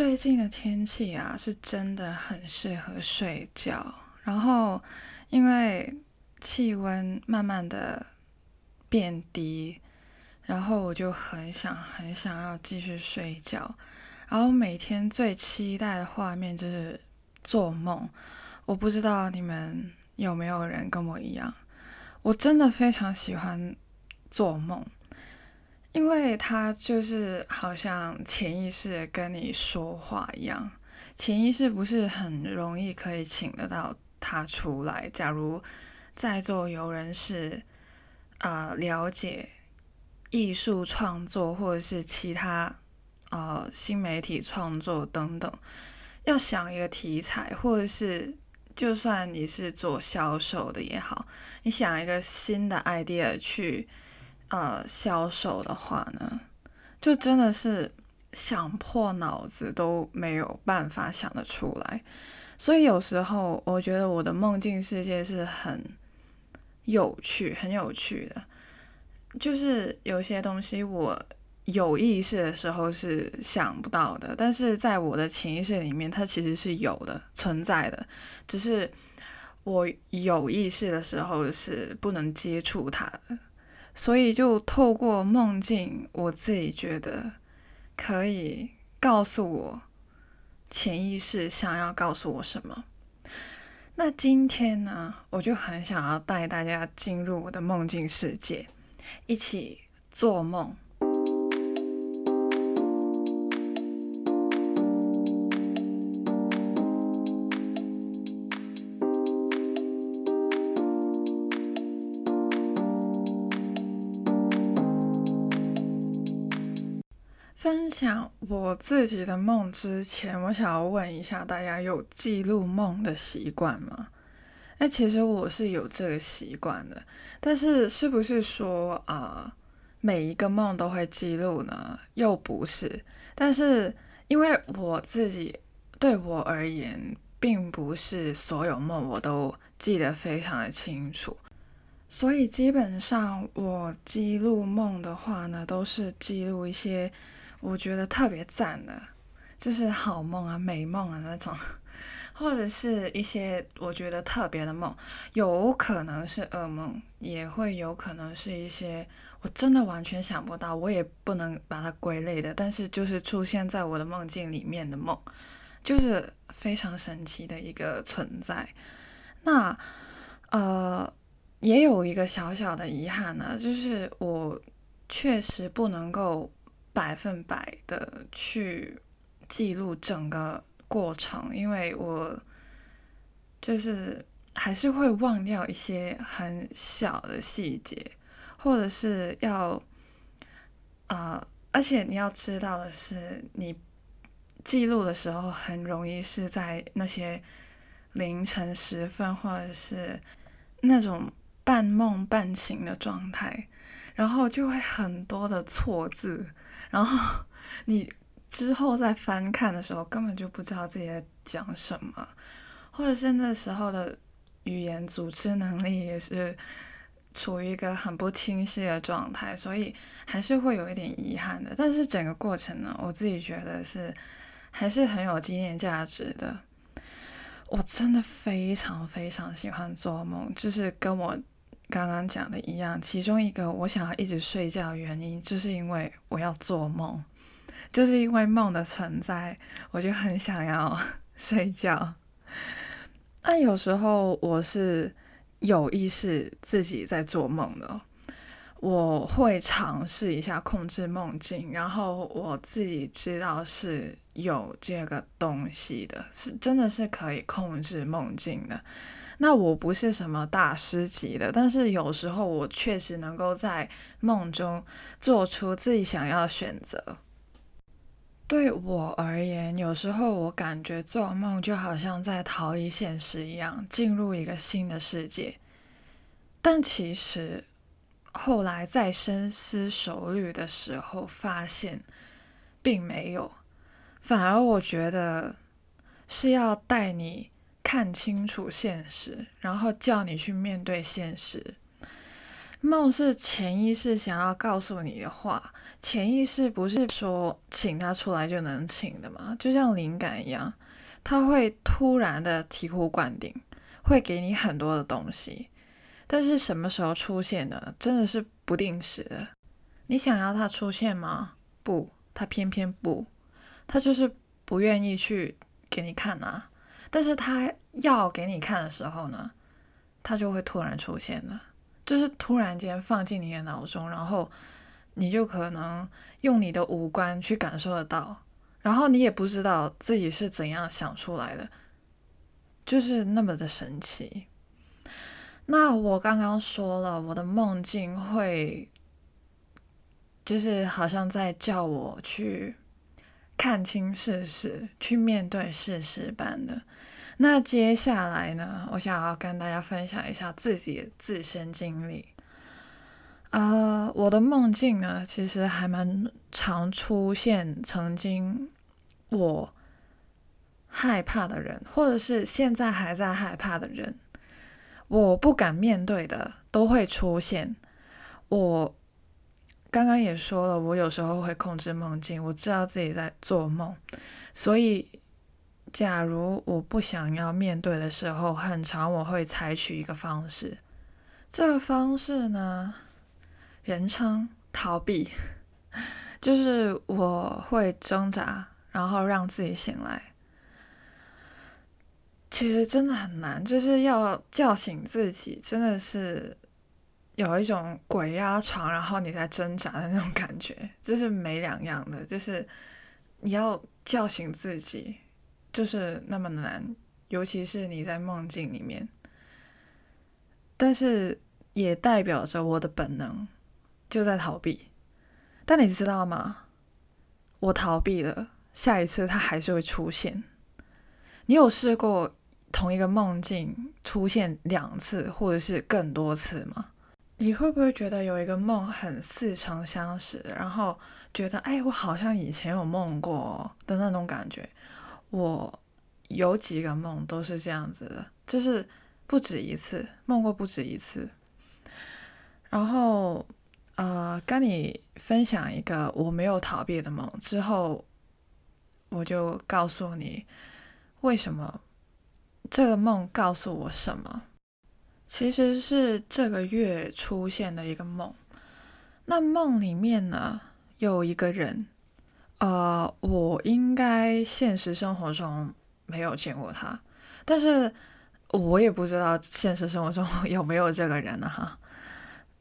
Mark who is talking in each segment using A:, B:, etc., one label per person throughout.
A: 最近的天气啊，是真的很适合睡觉。然后，因为气温慢慢的变低，然后我就很想很想要继续睡觉。然后每天最期待的画面就是做梦。我不知道你们有没有人跟我一样，我真的非常喜欢做梦。因为他就是好像潜意识跟你说话一样，潜意识不是很容易可以请得到他出来。假如在座有人是啊了解艺术创作或者是其他啊新媒体创作等等，要想一个题材，或者是就算你是做销售的也好，你想一个新的 idea 去。呃，销售的话呢，就真的是想破脑子都没有办法想得出来。所以有时候我觉得我的梦境世界是很有趣、很有趣的。就是有些东西我有意识的时候是想不到的，但是在我的潜意识里面，它其实是有的、存在的，只是我有意识的时候是不能接触它的。所以，就透过梦境，我自己觉得可以告诉我潜意识想要告诉我什么。那今天呢，我就很想要带大家进入我的梦境世界，一起做梦。讲我自己的梦之前，我想要问一下大家：有记录梦的习惯吗？哎，其实我是有这个习惯的，但是是不是说啊，每一个梦都会记录呢？又不是。但是因为我自己对我而言，并不是所有梦我都记得非常的清楚，所以基本上我记录梦的话呢，都是记录一些。我觉得特别赞的，就是好梦啊、美梦啊那种，或者是一些我觉得特别的梦，有可能是噩梦，也会有可能是一些我真的完全想不到，我也不能把它归类的，但是就是出现在我的梦境里面的梦，就是非常神奇的一个存在。那呃，也有一个小小的遗憾呢，就是我确实不能够。百分百的去记录整个过程，因为我就是还是会忘掉一些很小的细节，或者是要啊，而且你要知道的是，你记录的时候很容易是在那些凌晨时分，或者是那种半梦半醒的状态，然后就会很多的错字。然后 你之后再翻看的时候，根本就不知道自己在讲什么，或者是那时候的语言组织能力也是处于一个很不清晰的状态，所以还是会有一点遗憾的。但是整个过程呢，我自己觉得是还是很有纪念价值的。我真的非常非常喜欢做梦，就是跟我。刚刚讲的一样，其中一个我想要一直睡觉的原因，就是因为我要做梦，就是因为梦的存在，我就很想要 睡觉。那有时候我是有意识自己在做梦的，我会尝试一下控制梦境，然后我自己知道是有这个东西的，是真的是可以控制梦境的。那我不是什么大师级的，但是有时候我确实能够在梦中做出自己想要的选择。对我而言，有时候我感觉做梦就好像在逃离现实一样，进入一个新的世界。但其实后来在深思熟虑的时候，发现并没有，反而我觉得是要带你。看清楚现实，然后叫你去面对现实。梦是潜意识想要告诉你的话，潜意识不是说请他出来就能请的嘛，就像灵感一样，他会突然的醍醐灌顶，会给你很多的东西。但是什么时候出现呢？真的是不定时的。你想要他出现吗？不，他偏偏不，他就是不愿意去给你看啊。但是他要给你看的时候呢，他就会突然出现了，就是突然间放进你的脑中，然后你就可能用你的五官去感受得到，然后你也不知道自己是怎样想出来的，就是那么的神奇。那我刚刚说了，我的梦境会，就是好像在叫我去看清事实，去面对事实般的。那接下来呢，我想要跟大家分享一下自己自身经历。啊，我的梦境呢，其实还蛮常出现曾经我害怕的人，或者是现在还在害怕的人。我不敢面对的都会出现。我刚刚也说了，我有时候会控制梦境，我知道自己在做梦。所以，假如我不想要面对的时候，很长我会采取一个方式。这个方式呢，人称逃避，就是我会挣扎，然后让自己醒来。其实真的很难，就是要叫醒自己，真的是有一种鬼压床，然后你在挣扎的那种感觉，就是没两样的。就是 你要叫醒自己，就是那么难，尤其是你在梦境里面。但是也代表着我的本能就在逃避。但你知道吗？我逃避了，下一次它还是会出现。你有试过？同一个梦境出现两次，或者是更多次吗？你会不会觉得有一个梦很似曾相识，然后觉得哎，我好像以前有梦过的那种感觉？我有几个梦都是这样子的，就是不止一次梦过不止一次。然后呃，跟你分享一个我没有逃避的梦之后，我就告诉你为什么。这个梦告诉我什么？其实是这个月出现的一个梦。那梦里面呢，有一个人，呃，我应该现实生活中没有见过他，但是我也不知道现实生活中 有没有这个人呢？哈，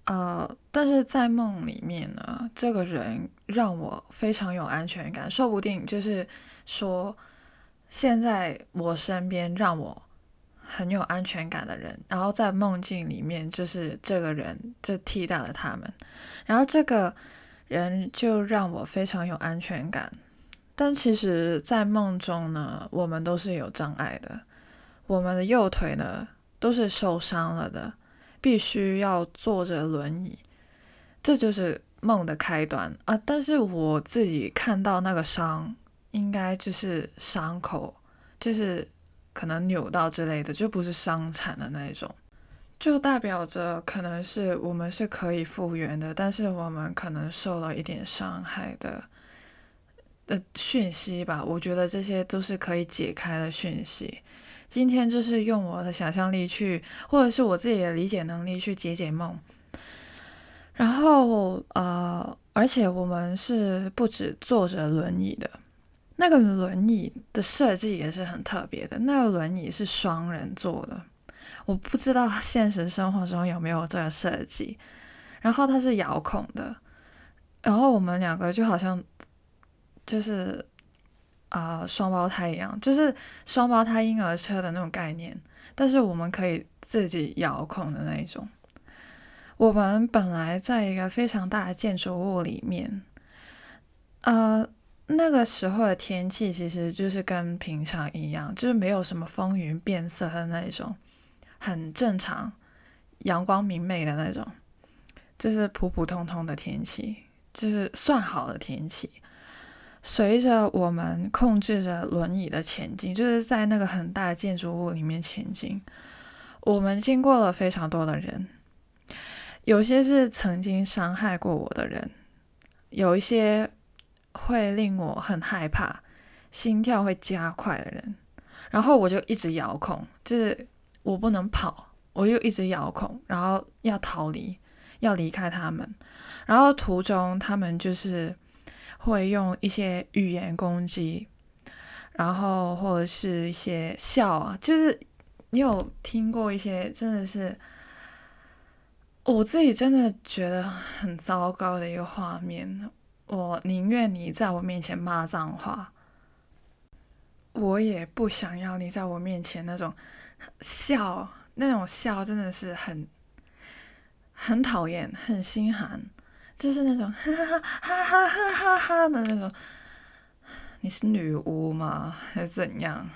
A: 呃，但是在梦里面呢，这个人让我非常有安全感，说不定就是说。现在我身边让我很有安全感的人，然后在梦境里面就是这个人就替代了他们，然后这个人就让我非常有安全感。但其实，在梦中呢，我们都是有障碍的，我们的右腿呢都是受伤了的，必须要坐着轮椅，这就是梦的开端啊！但是我自己看到那个伤。应该就是伤口，就是可能扭到之类的，就不是伤残的那一种，就代表着可能是我们是可以复原的，但是我们可能受了一点伤害的的讯息吧。我觉得这些都是可以解开的讯息。今天就是用我的想象力去，或者是我自己的理解能力去解解梦。然后呃，而且我们是不止坐着轮椅的。那个轮椅的设计也是很特别的，那个轮椅是双人坐的，我不知道现实生活中有没有这个设计。然后它是遥控的，然后我们两个就好像就是啊双胞胎一样，就是双胞胎婴儿车的那种概念，但是我们可以自己遥控的那一种。我们本来在一个非常大的建筑物里面，呃。那个时候的天气其实就是跟平常一样，就是没有什么风云变色的那一种，很正常，阳光明媚的那种，就是普普通通的天气，就是算好的天气。随着我们控制着轮椅的前进，就是在那个很大的建筑物里面前进，我们经过了非常多的人，有些是曾经伤害过我的人，有一些会令我很害怕、心跳会加快的人，然后我就一直遥控，就是我不能跑，我就一直遥控，然后要逃离，要离开他们，然后途中他们就是会用一些语言攻击，然后或者是一些笑啊，就是你有听过一些真的是。我自己真的觉得很糟糕的一个画面，我宁愿你在我面前骂脏话，我也不想要你在我面前那种笑，那种笑真的是很很讨厌，很心寒，就是那种哈哈哈哈哈哈哈哈的那种。你是女巫吗？还是怎样？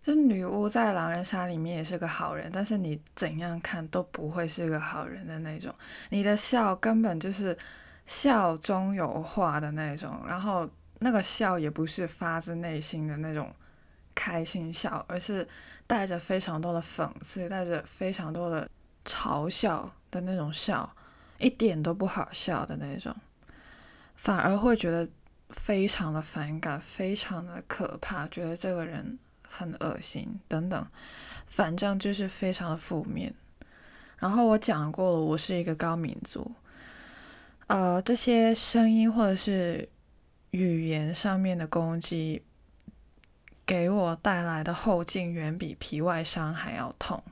A: 这女巫在狼人杀里面也是个好人，但是你怎样看都不会是个好人的那种。你的笑根本就是笑中有话的那种，然后那个笑也不是发自内心的那种开心笑，而是带着非常多的讽刺，带着非常多的嘲笑的那种笑，一点都不好笑的那种，反而会觉得非常的反感，非常的可怕，觉得这个人。很恶心，等等，反正就是非常的负面。然后我讲过了，我是一个高敏族，呃，这些声音或者是语言上面的攻击，给我带来的后劲远比皮外伤还要痛。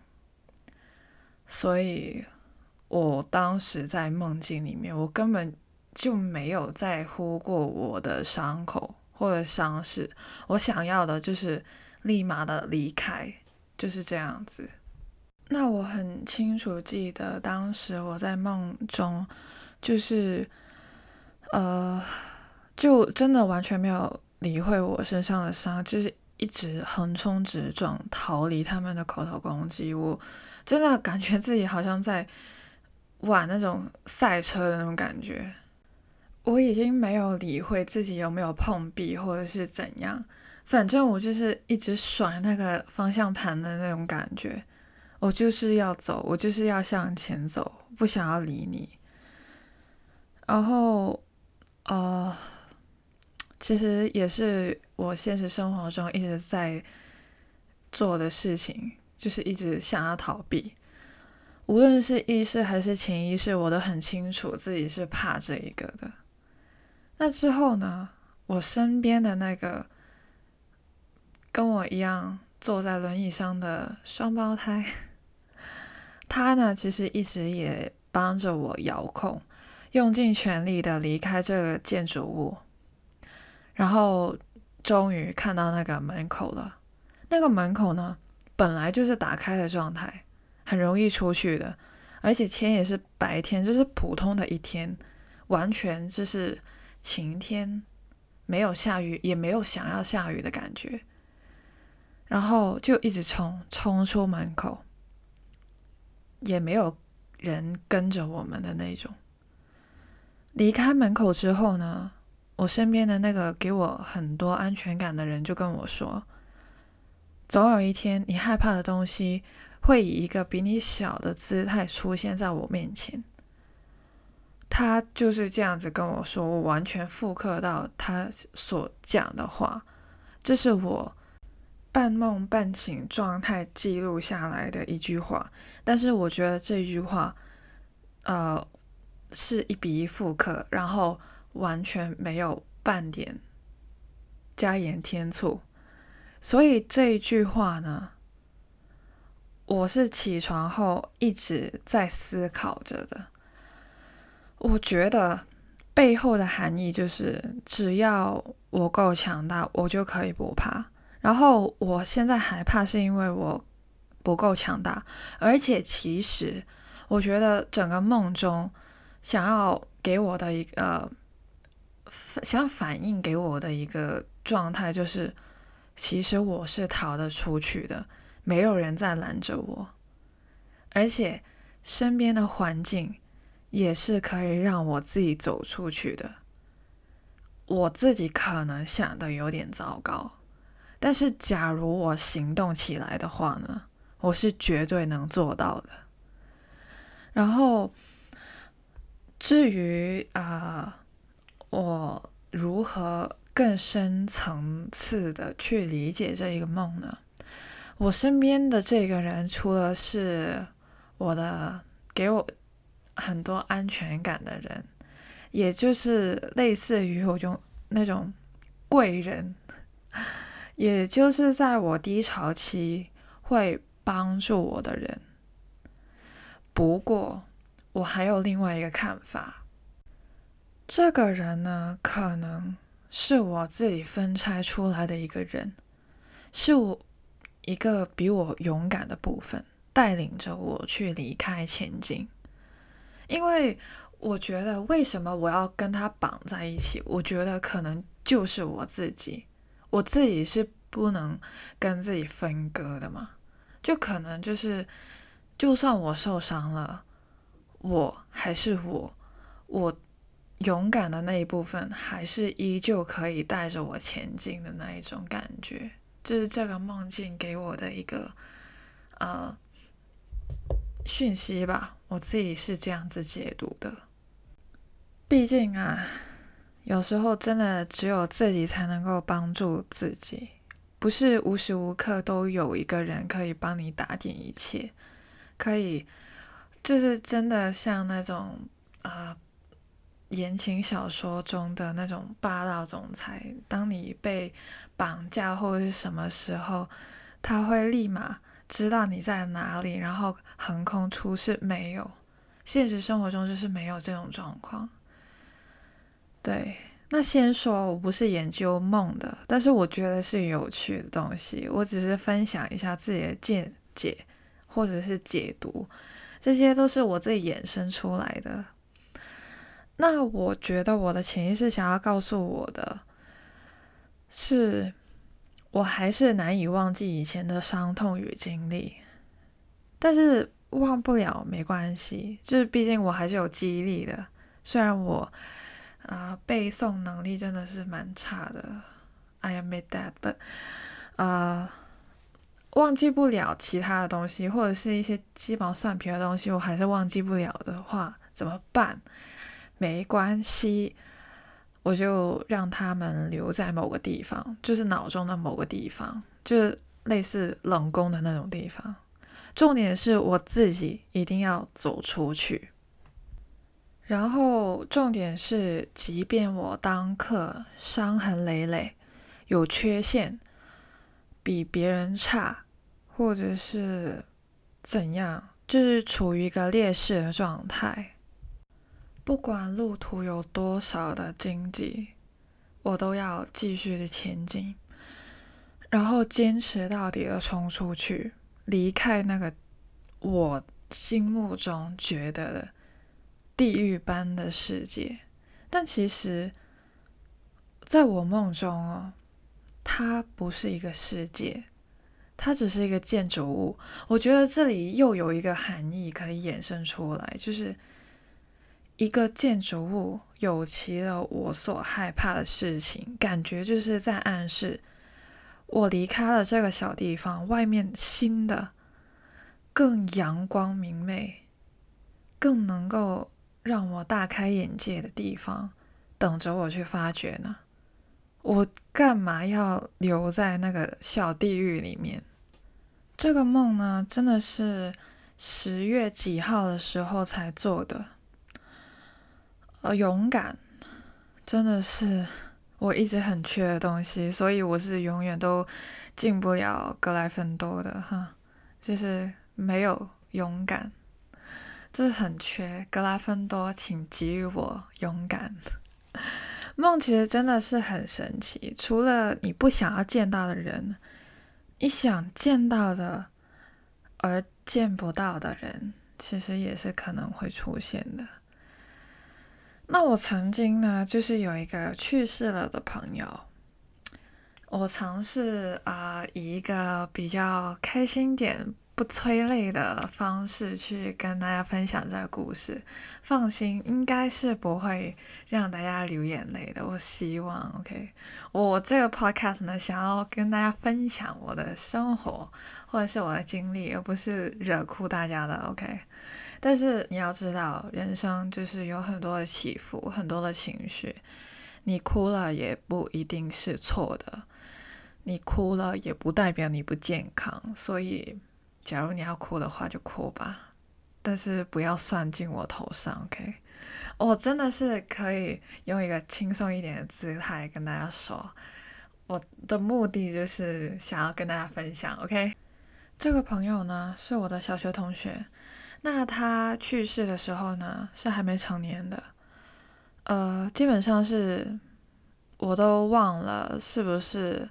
A: 所以我当时在梦境里面，我根本就没有在乎过我的伤口或者伤势，我想要的就是。立马的离开，就是这样子。那我很清楚记得，当时我在梦中，就是，呃，就真的完全没有理会我身上的伤，就是一直横冲直撞，逃离他们的口头攻击。我真的感觉自己好像在玩那种赛车的那种感觉。我已经没有理会自己有没有碰壁或者是怎样。反正我就是一直甩那个方向盘的那种感觉，我就是要走，我就是要向前走，不想要理你。然后，呃，其实也是我现实生活中一直在做的事情，就是一直想要逃避。无论是意识还是潜意识，我都很清楚自己是怕这一个的。那之后呢？我身边的那个。跟我一样坐在轮椅上的双胞胎，他呢其实一直也帮着我遥控，用尽全力的离开这个建筑物，然后终于看到那个门口了。那个门口呢本来就是打开的状态，很容易出去的，而且天也是白天，就是普通的一天，完全就是晴天，没有下雨，也没有想要下雨的感觉。然后就一直冲冲出门口，也没有人跟着我们的那种。离开门口之后呢，我身边的那个给我很多安全感的人就跟我说：“总有一天，你害怕的东西会以一个比你小的姿态出现在我面前。”他就是这样子跟我说，我完全复刻到他所讲的话，这是我。半梦半醒状态记录下来的一句话，但是我觉得这句话，呃，是一比一复刻，然后完全没有半点加盐添醋，所以这一句话呢，我是起床后一直在思考着的。我觉得背后的含义就是，只要我够强大，我就可以不怕。然后我现在害怕是因为我不够强大，而且其实我觉得整个梦中想要给我的一个想反映给我的一个状态就是，其实我是逃得出去的，没有人在拦着我，而且身边的环境也是可以让我自己走出去的。我自己可能想的有点糟糕。但是，假如我行动起来的话呢，我是绝对能做到的。然后，至于啊，我如何更深层次的去理解这一个梦呢？我身边的这个人，除了是我的给我很多安全感的人，也就是类似于我种那种贵人，也就是在我低潮期会帮助我的人。不过。我还有另外一个看法，这个人呢，可能是我自己分拆出来的一个人，是我一个比我勇敢的部分，带领着我去离开前进。因为我觉得，为什么我要跟他绑在一起？我觉得可能就是我自己，我自己是不能跟自己分割的嘛。就可能就是，就算我受伤了。我还是我，我勇敢的那一部分，还是依旧可以带着我前进的那一种感觉，就是这个梦境给我的一个呃讯息吧。我自己是这样子解读的。毕竟啊，有时候真的只有自己才能够帮助自己，不是无时无刻都有一个人可以帮你打点一切，可以。就是真的像那种啊言情小说中的那种霸道总裁，当你被绑架或者是什么时候，他会立马知道你在哪里，然后横空出世。没有，现实生活中就是没有这种状况。对，那先说我不是研究梦的，但是我觉得是有趣的东西，我只是分享一下自己的见解或者是解读。这些都是我自己衍生出来的。那我觉得我的潜意识想要告诉我的，是我还是难以忘记以前的伤痛与经历，但是忘不了没关系，就是毕竟我还是有记忆力的。虽然我啊背诵能力真的是蛮差的，I admit that，but 啊。忘记不了其他的东西，或者是一些鸡毛蒜皮的东西，我还是忘记不了的话，怎么办？没关系，我就让他们留在某个地方，就是脑中的某个地方，就是类似冷宫的那种地方。重点是我自己一定要走出去，然后重点是，即便我当刻伤痕累累，有缺陷。比别人差，或者是怎样，就是处于一个劣势的状态。不管路途有多少的荆棘，我都要继续的前进，然后坚持到底的冲出去，离开那个我心目中觉得地狱般的世界。但其实，在我梦中哦。它不是一个世界，它只是一个建筑物。我觉得这里又有一个含义可以衍生出来，就是一个建筑物有其了我所害怕的事情，感觉就是在暗示我离开了这个小地方，外面新的、更阳光明媚、更能够让我大开眼界的地方，等着我去发掘呢。我干嘛要留在那个小地狱里面？这个梦呢，真的是十月几号的时候才做的。呃，勇敢真的是我一直很缺的东西，所以我是永远都进不了格莱芬多的哈，就是没有勇敢，就是很缺格莱芬多，请给予我勇敢。梦其实真的是很神奇，除了你不想要见到的人，你想见到的而见不到的人，其实也是可能会出现的。那我曾经呢，就是有一个去世了的朋友，我尝试啊，以一个比较开心点。不催泪的方式去跟大家分享这个故事，放心，应该是不会让大家流眼泪的。我希望，OK，我这个 podcast 呢，想要跟大家分享我的生活或者是我的经历，而不是惹哭大家的，OK。但是你要知道，人生就是有很多的起伏，很多的情绪。你哭了也不一定是错的，你哭了也不代表你不健康。所以，假如你要哭的话，就哭吧，但是不要算进我头上，OK？我真的是可以用一个轻松一点的姿态跟大家说，我的目的就是想要跟大家分享，OK？这个朋友呢是我的小学同学，那他去世的时候呢是还没成年的。呃，基本上是，我都忘了是不是，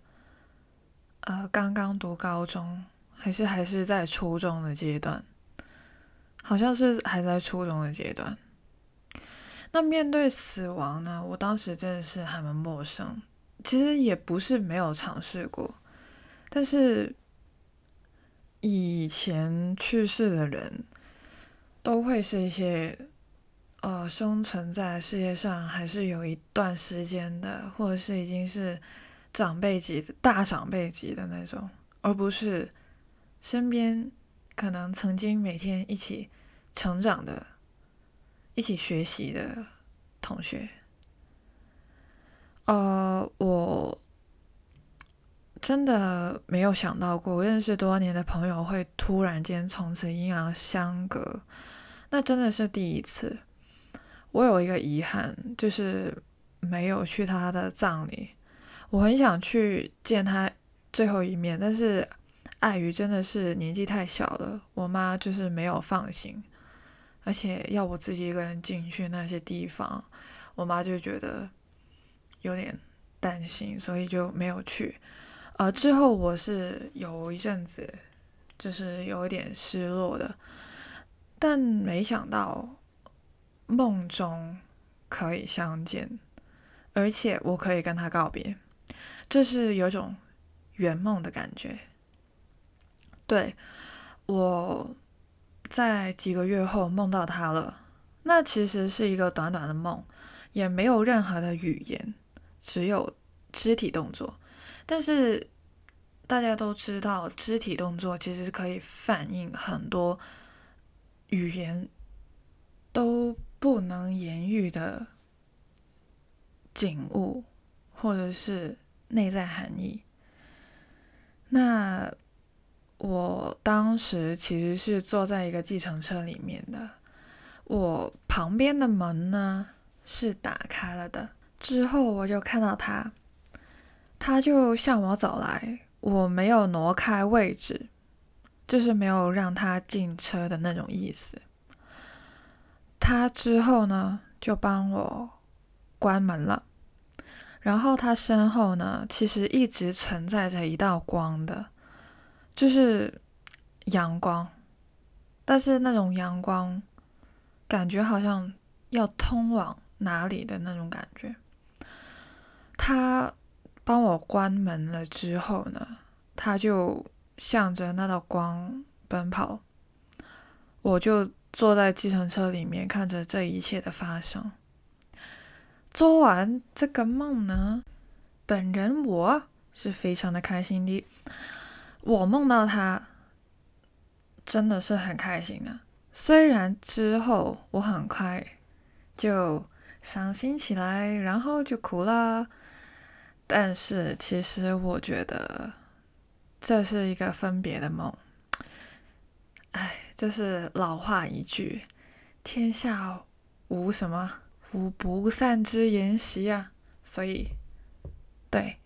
A: 呃，刚刚读高中，还是还是在初中的阶段，好像是还在初中的阶段。那面对死亡呢，我当时真的是还蛮陌生，其实也不是没有尝试过，但是以前去世的人，都会是一些。呃，生存在世界上还是有一段时间的，或者是已经是长辈级、大长辈级的那种，而不是身边可能曾经每天一起成长的、一起学习的同学。呃，我真的没有想到过，认识多年的朋友会突然间从此阴阳相隔，那真的是第一次。我有一个遗憾，就是没有去他的葬礼。我很想去见他最后一面，但是碍于真的是年纪太小了，我妈就是没有放心，而且要我自己一个人进去那些地方，我妈就觉得有点担心，所以就没有去。呃，之后我是有一阵子就是有一点失落的，但没想到。梦中可以相见，而且我可以跟他告别，这是有种圆梦的感觉。对，我在几个月后梦到他了，那其实是一个短短的梦，也没有任何的语言，只有肢体动作。但是大家都知道，肢体动作其实可以反映很多语言都。不能言喻的景物，或者是内在含义。那我当时其实是坐在一个计程车里面的，我旁边的门呢是打开了的。之后我就看到他，他就向我走来，我没有挪开位置，就是没有让他进车的那种意思。他之后呢，就帮我关门了。然后他身后呢，其实一直存在着一道光的，就是阳光。但是那种阳光，感觉好像要通往哪里的那种感觉。他帮我关门了之后呢，他就向着那道光奔跑，我就。坐在计程车里面，看着这一切的发生。做完这个梦呢，本人我是非常的开心的。我梦到他，真的是很开心的。虽然之后我很快就伤心起来，然后就哭了，但是其实我觉得这是一个分别的梦。哎。就是老话一句，天下无什么无不散之筵席啊。所以，对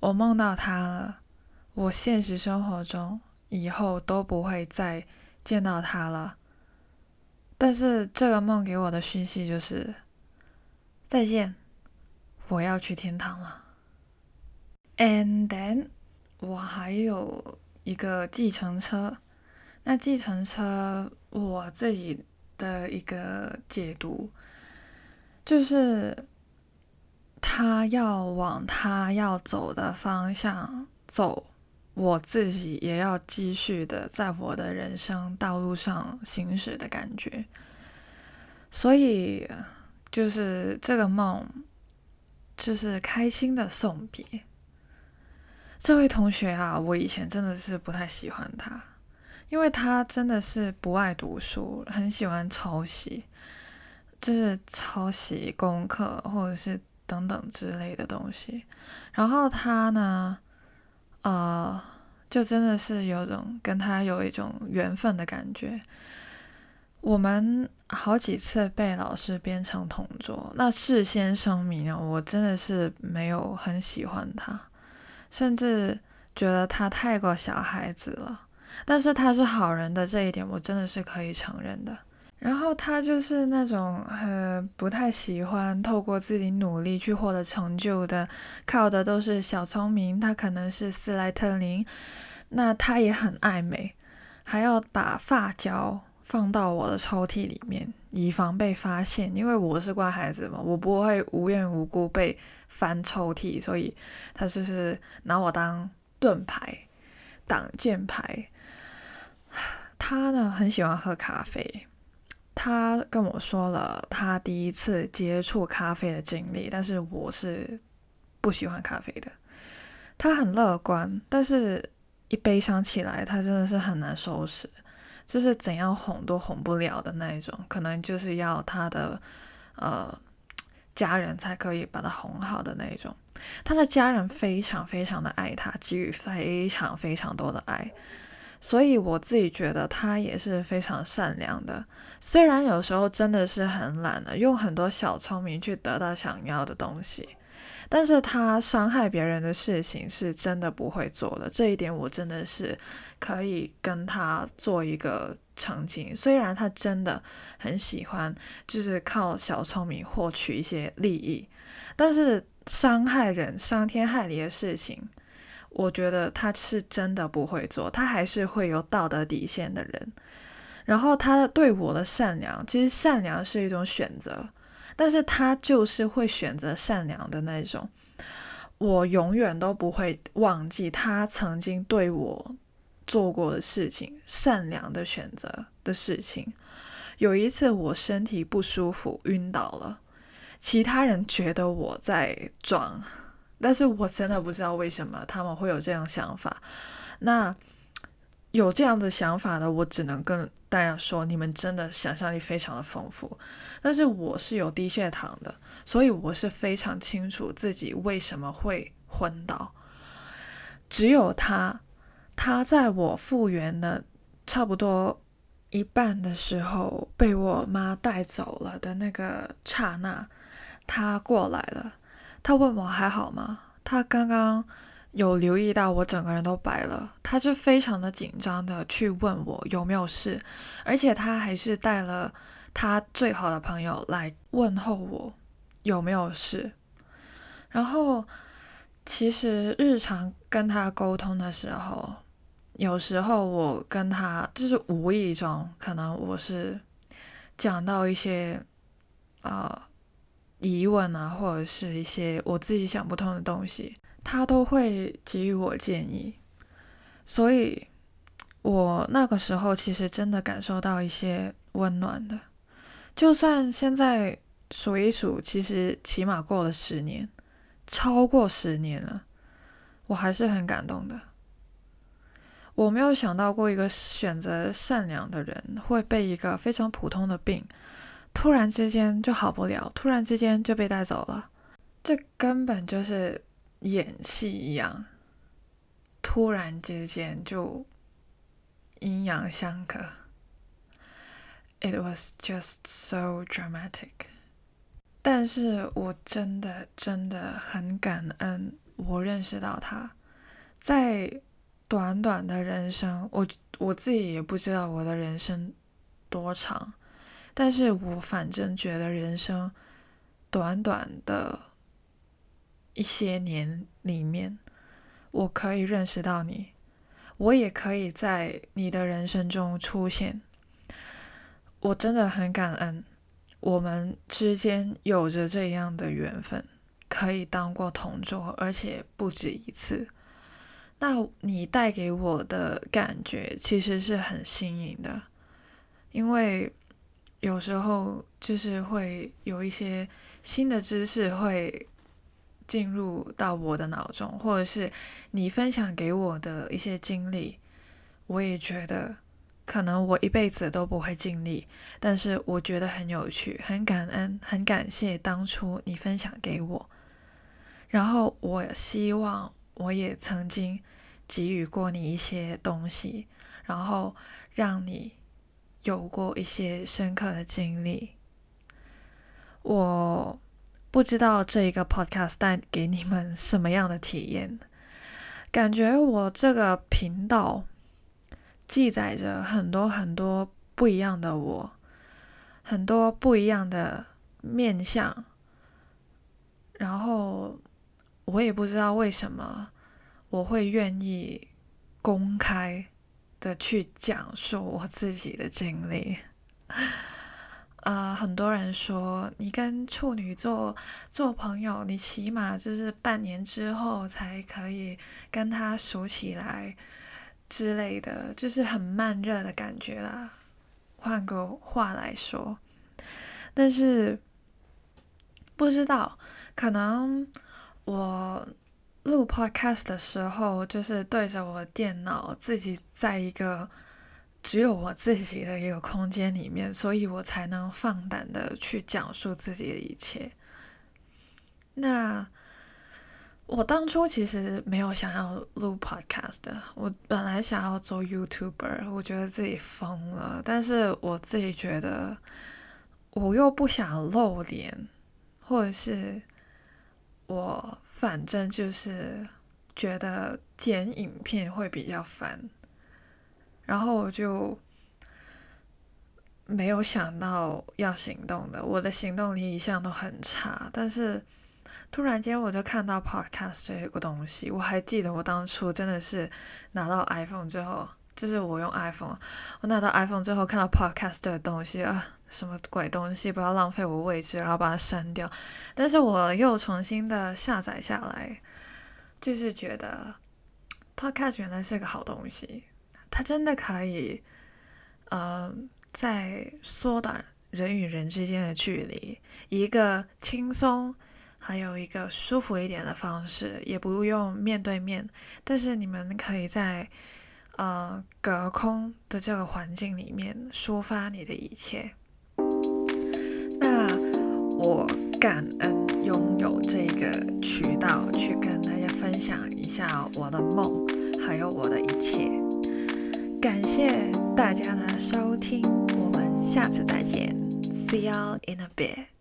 A: 我梦到他了，我现实生活中以后都不会再见到他了。但是这个梦给我的讯息就是再见，我要去天堂了。And then，我还有一个计程车。那计程车，我自己的一个解读，就是他要往他要走的方向走，我自己也要继续的在我的人生道路上行驶的感觉。所以，就是这个梦，就是开心的送别。这位同学啊，我以前真的是不太喜欢他。因为他真的是不爱读书，很喜欢抄袭，就是抄袭功课或者是等等之类的东西。然后他呢，呃，就真的是有种跟他有一种缘分的感觉。我们好几次被老师编成同桌，那事先声明啊，我真的是没有很喜欢他，甚至觉得他太过小孩子了。但是他是好人的这一点，我真的是可以承认的。然后他就是那种呃不太喜欢透过自己努力去获得成就的，靠的都是小聪明。他可能是斯莱特林，那他也很爱美，还要把发胶放到我的抽屉里面，以防被发现。因为我是乖孩子嘛，我不会无缘无故被翻抽屉，所以他就是拿我当盾牌、挡箭牌。他呢很喜欢喝咖啡，他跟我说了他第一次接触咖啡的经历，但是我是不喜欢咖啡的。他很乐观，但是一悲伤起来，他真的是很难收拾，就是怎样哄都哄不了的那一种，可能就是要他的呃家人才可以把他哄好的那一种。他的家人非常非常的爱他，给予非常非常多的爱。所以我自己觉得他也是非常善良的，虽然有时候真的是很懒的，用很多小聪明去得到想要的东西，但是他伤害别人的事情是真的不会做的。这一点我真的是可以跟他做一个澄清。虽然他真的很喜欢，就是靠小聪明获取一些利益，但是伤害人、伤天害理的事情。我觉得他是真的不会做，他还是会有道德底线的人。然后他对我的善良，其实善良是一种选择，但是他就是会选择善良的那种。我永远都不会忘记他曾经对我做过的事情，善良的选择的事情。有一次我身体不舒服，晕倒了，其他人觉得我在装。但是我真的不知道为什么他们会有这样想法。那有这样的想法的，我只能跟大家说，你们真的想象力非常的丰富。但是我是有低血糖的，所以我是非常清楚自己为什么会昏倒。只有他，他在我复原了差不多一半的时候，被我妈带走了的那个刹那，他过来了。他问我还好吗？他刚刚有留意到我整个人都白了，他就非常的紧张的去问我有没有事，而且他还是带了他最好的朋友来问候我有没有事。然后其实日常跟他沟通的时候，有时候我跟他就是无意中，可能我是讲到一些啊。疑问啊，或者是一些我自己想不通的东西，他都会给予我建议。所以，我那个时候其实真的感受到一些温暖的。就算现在数一数，其实起码过了十年，超过十年了，我还是很感动的。我没有想到过一个选择善良的人会被一个非常普通的病。突然之间就好不了，突然之间就被带走了，这根本就是演戏一样。突然之间就阴阳相隔，It was just so dramatic。但是我真的真的很感恩，我认识到他，在短短的人生，我我自己也不知道我的人生多长。但是我反正觉得人生短短的一些年里面，我可以认识到你，我也可以在你的人生中出现。我真的很感恩，我们之间有着这样的缘分，可以当过同桌，而且不止一次。那你带给我的感觉其实是很新颖的，因为。有时候就是会有一些新的知识会进入到我的脑中，或者是你分享给我的一些经历，我也觉得可能我一辈子都不会经历，但是我觉得很有趣，很感恩，很感谢当初你分享给我。然后我希望我也曾经给予过你一些东西，然后让你有过一些深刻的经历。我不知道这一个 podcast 带给你们什么样的体验，感觉我这个频道。记载着很多很多不一样的我，很多不一样的面相，然后我也不知道为什么我会愿意公开的去讲述我自己的经历。啊，很多人说你跟处女座做朋友，你起码就是半年之后才可以跟他熟起来。之类的，就是很慢热的感觉啦。换个话来说，但是不知道，可能我录 podcast 的时候，就是对着我电脑，自己在一个只有我自己的一个空间里面，所以我才能放胆的去讲述自己的一切。那。我当初其实没有想要录 podcast 的，我本来想要做 YouTuber，我觉得自己疯了，但是我自己觉得我又不想露脸，或者是我反正就是觉得剪影片会比较烦，然后我就没有想到要行动的，我的行动力一向都很差，但是。突然间，我就看到 Podcast 这个东西。我还记得我当初真的是拿到 iPhone 之后，就是我用 iPhone，我拿到 iPhone 之后看到 Podcast 的东西啊，什么鬼东西，不要浪费我位置，然后把它删掉。但是我又重新的下载下来，就是觉得 Podcast 原来是个好东西，它真的可以，呃，在缩短人与人之间的距离，一个轻松。还有一个舒服一点的方式，也不用面对面，但是你们可以在呃隔空的这个环境里面抒发你的一切。那我感恩拥有这个渠道去跟大家分享一下我的梦，还有我的一切。感谢大家的收听，我们下次再见，See you in a bit。